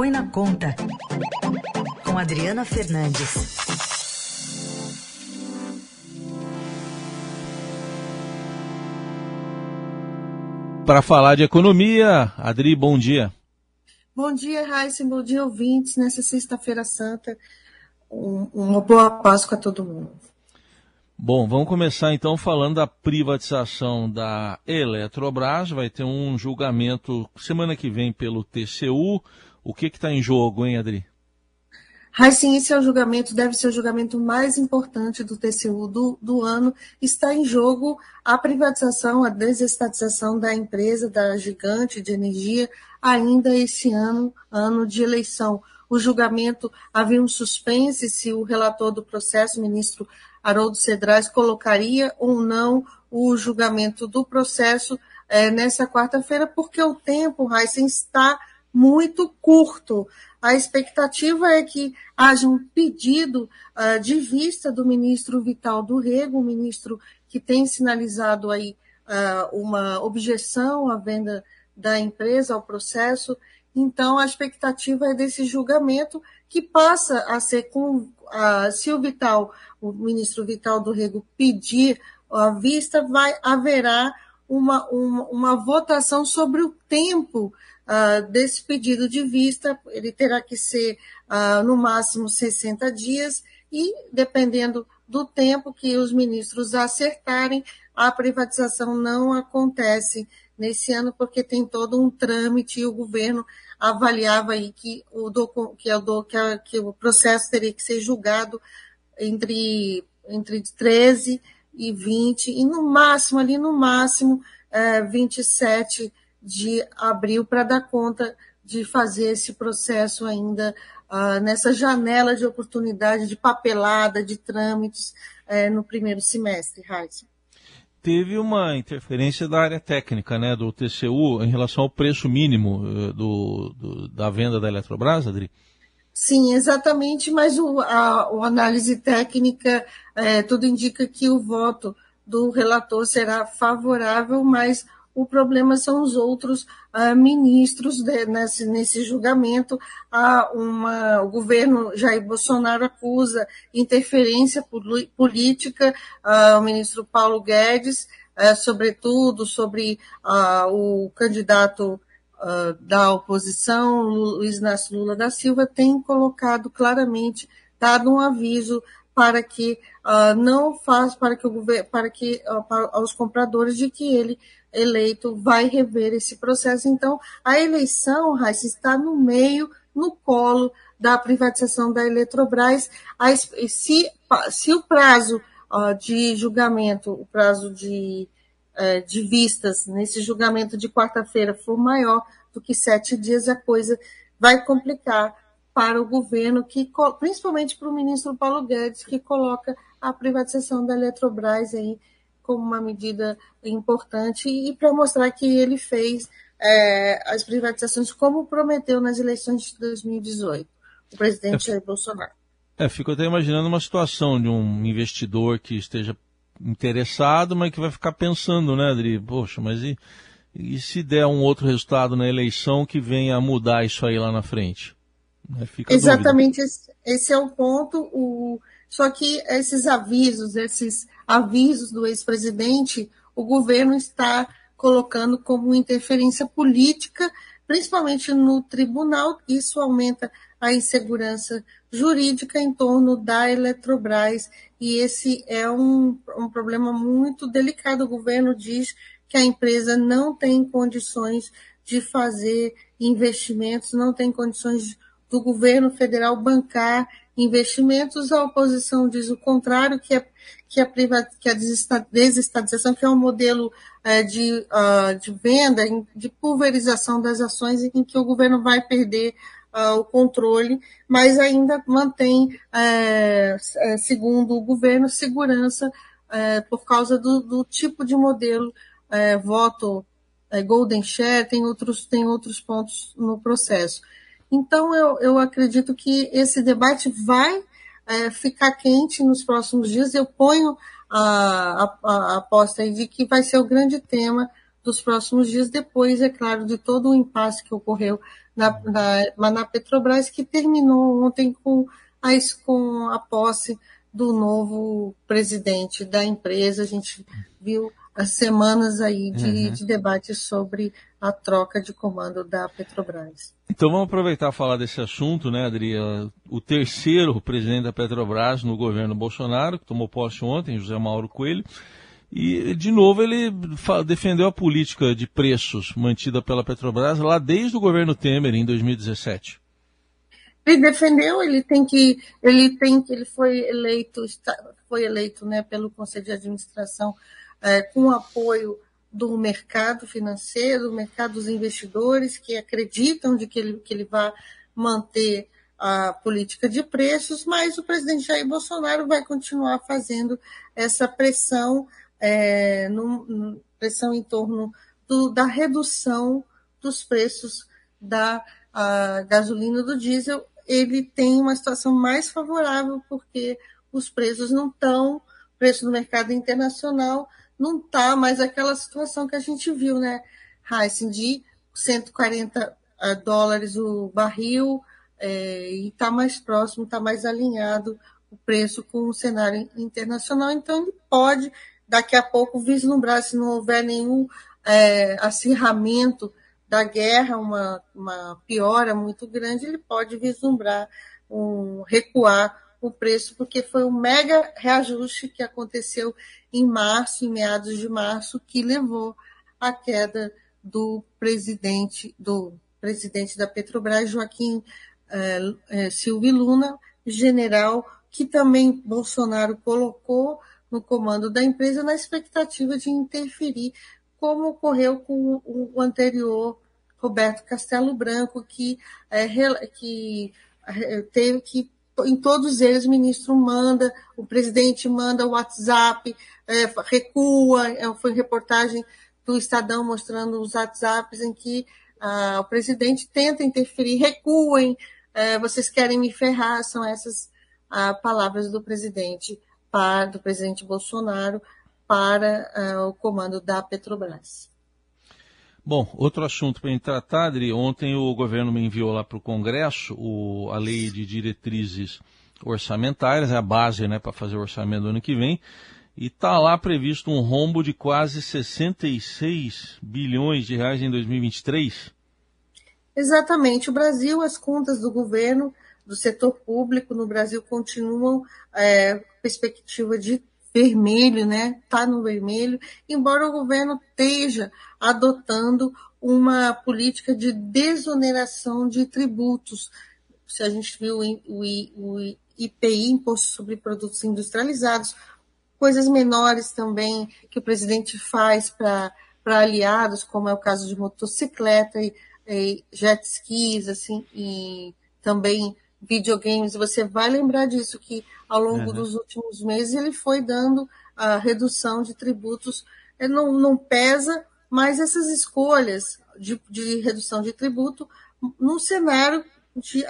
Põe na Conta, com Adriana Fernandes. Para falar de economia, Adri, bom dia. Bom dia, Raíssa, bom dia, ouvintes, nessa sexta-feira santa. Um, uma boa Páscoa a todo mundo. Bom, vamos começar então falando da privatização da Eletrobras. Vai ter um julgamento semana que vem pelo TCU. O que está em jogo, hein, Adri? Sim, esse é o julgamento, deve ser o julgamento mais importante do TCU do, do ano. Está em jogo a privatização, a desestatização da empresa, da gigante de energia, ainda esse ano, ano de eleição. O julgamento havia um suspense se o relator do processo, ministro Haroldo Cedrais, colocaria ou não o julgamento do processo é, nessa quarta-feira, porque o tempo, Heisen, está muito curto. A expectativa é que haja um pedido uh, de vista do ministro Vital do Rego, o ministro que tem sinalizado aí uh, uma objeção à venda da empresa, ao processo. Então, a expectativa é desse julgamento que passa a ser com, uh, se o Vital, o ministro Vital do Rego pedir a vista, vai haverá uma, uma, uma votação sobre o tempo uh, desse pedido de vista, ele terá que ser uh, no máximo 60 dias e, dependendo do tempo que os ministros acertarem, a privatização não acontece nesse ano, porque tem todo um trâmite e o governo avaliava aí que o, que, o, que, a, que o processo teria que ser julgado entre, entre 13 e 20, e no máximo, ali no máximo, é, 27 de abril para dar conta de fazer esse processo ainda uh, nessa janela de oportunidade de papelada, de trâmites uh, no primeiro semestre, Raíssa. Teve uma interferência da área técnica, né, do TCU, em relação ao preço mínimo uh, do, do, da venda da Eletrobras, Adri? Sim, exatamente, mas o, a, a análise técnica, é, tudo indica que o voto do relator será favorável, mas o problema são os outros uh, ministros de, nesse, nesse julgamento. Uma, o governo Jair Bolsonaro acusa interferência política, uh, o ministro Paulo Guedes, uh, sobretudo sobre o candidato da oposição, Luiz Inácio Lula da Silva, tem colocado claramente, dado um aviso para que não faz para que o governo, para que para, aos compradores de que ele eleito vai rever esse processo. Então, a eleição, Raíssa, está no meio, no colo da privatização da Eletrobras. Se, se o prazo de julgamento, o prazo de, uh, de vistas nesse julgamento de quarta-feira for maior do que sete dias, a coisa vai complicar para o governo, que, principalmente para o ministro Paulo Guedes, que coloca a privatização da Eletrobras aí como uma medida importante e para mostrar que ele fez é, as privatizações como prometeu nas eleições de 2018, o presidente é, Jair Bolsonaro. É, fico até imaginando uma situação de um investidor que esteja interessado, mas que vai ficar pensando, né, Adri? Poxa, mas e, e se der um outro resultado na eleição que venha a mudar isso aí lá na frente? Né, Exatamente, esse, esse, é o ponto. O, só que esses avisos, esses avisos do ex-presidente, o governo está colocando como interferência política, principalmente no tribunal. Isso aumenta a insegurança jurídica em torno da Eletrobras, e esse é um, um problema muito delicado. O governo diz que a empresa não tem condições de fazer investimentos, não tem condições do governo federal bancar investimentos, a oposição diz o contrário, que é que a, que a desestatização, que é um modelo é, de, uh, de venda, de pulverização das ações, em que o governo vai perder uh, o controle, mas ainda mantém, é segundo o governo, segurança é, por causa do, do, tipo de modelo, voto Golden Share, tem outros, tem outros pontos no processo. Então, eu, eu acredito que esse debate vai é, ficar quente nos próximos dias. Eu ponho a, a, a aposta aí de que vai ser o grande tema dos próximos dias, depois, é claro, de todo o impasse que ocorreu na, na, na Petrobras, que terminou ontem com a, com a posse do novo presidente da empresa. A gente viu semanas aí de, uhum. de debate sobre a troca de comando da Petrobras. Então vamos aproveitar e falar desse assunto, né, Adri? O terceiro presidente da Petrobras no governo Bolsonaro, que tomou posse ontem, José Mauro Coelho, e de novo ele defendeu a política de preços mantida pela Petrobras lá desde o governo Temer em 2017. Ele defendeu, ele tem que, ele tem que, ele foi eleito, foi eleito, né, pelo Conselho de Administração é, com apoio do mercado financeiro, do mercado dos investidores que acreditam de que ele, que ele vai manter a política de preços, mas o presidente Jair Bolsonaro vai continuar fazendo essa pressão, é, no, pressão em torno do, da redução dos preços da gasolina do diesel. Ele tem uma situação mais favorável porque os preços não estão, preço no mercado internacional não está mais aquela situação que a gente viu, né, Heisen, de 140 ah, dólares o barril, é, e está mais próximo, está mais alinhado o preço com o cenário internacional. Então, ele pode, daqui a pouco, vislumbrar, se não houver nenhum é, acirramento da guerra, uma, uma piora muito grande, ele pode vislumbrar um recuar o preço, porque foi um mega reajuste que aconteceu em março, em meados de março, que levou à queda do presidente, do presidente da Petrobras, Joaquim eh, eh, Silvio Luna, general, que também Bolsonaro colocou no comando da empresa na expectativa de interferir, como ocorreu com o anterior Roberto Castelo Branco, que, eh, que teve que em todos eles o ministro manda, o presidente manda o WhatsApp, é, recua, é, foi reportagem do Estadão mostrando os WhatsApps em que ah, o presidente tenta interferir, recuem, é, vocês querem me ferrar, são essas ah, palavras do presidente, para, do presidente Bolsonaro para ah, o comando da Petrobras. Bom, outro assunto para tratar, Adri, ontem o governo me enviou lá para o Congresso a lei de diretrizes orçamentárias, é a base né, para fazer o orçamento do ano que vem, e está lá previsto um rombo de quase 66 bilhões de reais em 2023. Exatamente. O Brasil, as contas do governo, do setor público no Brasil continuam é, perspectiva de vermelho, né? Está no vermelho, embora o governo esteja adotando uma política de desoneração de tributos. Se a gente viu o IPI, Imposto sobre Produtos Industrializados, coisas menores também que o presidente faz para aliados, como é o caso de motocicleta e, e jet skis, assim, e também videogames, você vai lembrar disso, que ao longo uhum. dos últimos meses ele foi dando a redução de tributos, não, não pesa, mas essas escolhas de, de redução de tributo num cenário de,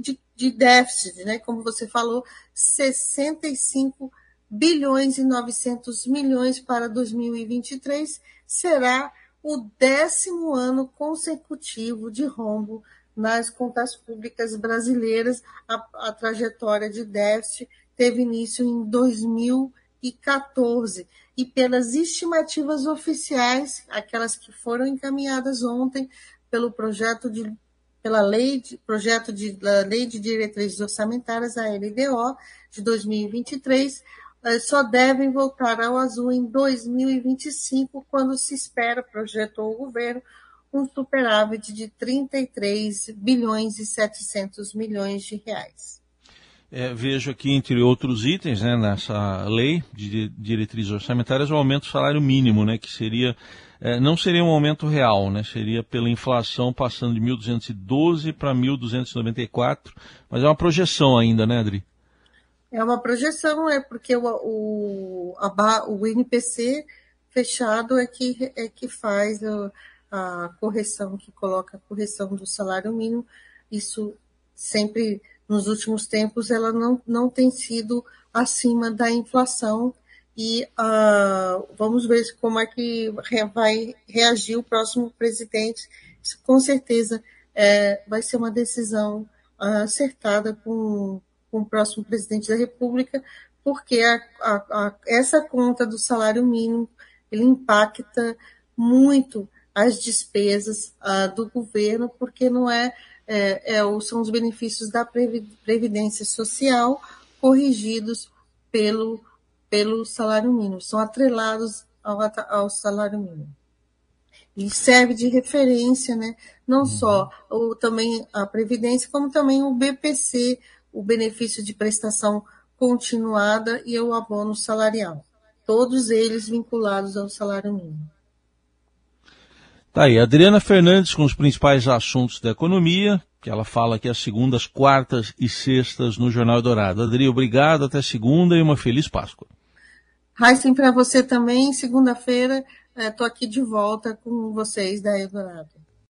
de, de déficit, né? como você falou, 65 bilhões e 900 milhões para 2023 será o décimo ano consecutivo de rombo nas contas públicas brasileiras. A, a trajetória de déficit teve início em 2014 e pelas estimativas oficiais, aquelas que foram encaminhadas ontem pelo projeto de pela lei de, projeto de lei de diretrizes orçamentárias a LDO de 2023 eh, só devem voltar ao azul em 2025, quando se espera, projetou o governo, um superávit de 33 bilhões e 700 milhões de reais. É, vejo aqui, entre outros itens, né, nessa lei de diretrizes orçamentárias, o aumento do salário mínimo, né, que seria, é, não seria um aumento real, né, seria pela inflação passando de 1.212 para 1.294, mas é uma projeção ainda, né, Adri? É uma projeção, é porque o, o, a, o INPC fechado é que, é que faz a correção, que coloca a correção do salário mínimo, isso sempre nos últimos tempos ela não, não tem sido acima da inflação e uh, vamos ver como é que vai reagir o próximo presidente. Com certeza é, vai ser uma decisão acertada com, com o próximo presidente da República, porque a, a, a, essa conta do salário mínimo ele impacta muito as despesas uh, do governo, porque não é, é, é, são os benefícios da previdência social corrigidos pelo, pelo salário mínimo, são atrelados ao, ao salário mínimo. E serve de referência, né? não uhum. só o, também a Previdência, como também o BPC, o benefício de prestação continuada e o abono salarial. Todos eles vinculados ao salário mínimo. Tá aí, Adriana Fernandes com os principais assuntos da economia, que ela fala aqui às segundas, quartas e sextas no Jornal Dourado. Adri, obrigado, até segunda e uma feliz Páscoa. Raíssen, para você também, segunda-feira, estou aqui de volta com vocês da Eldorado.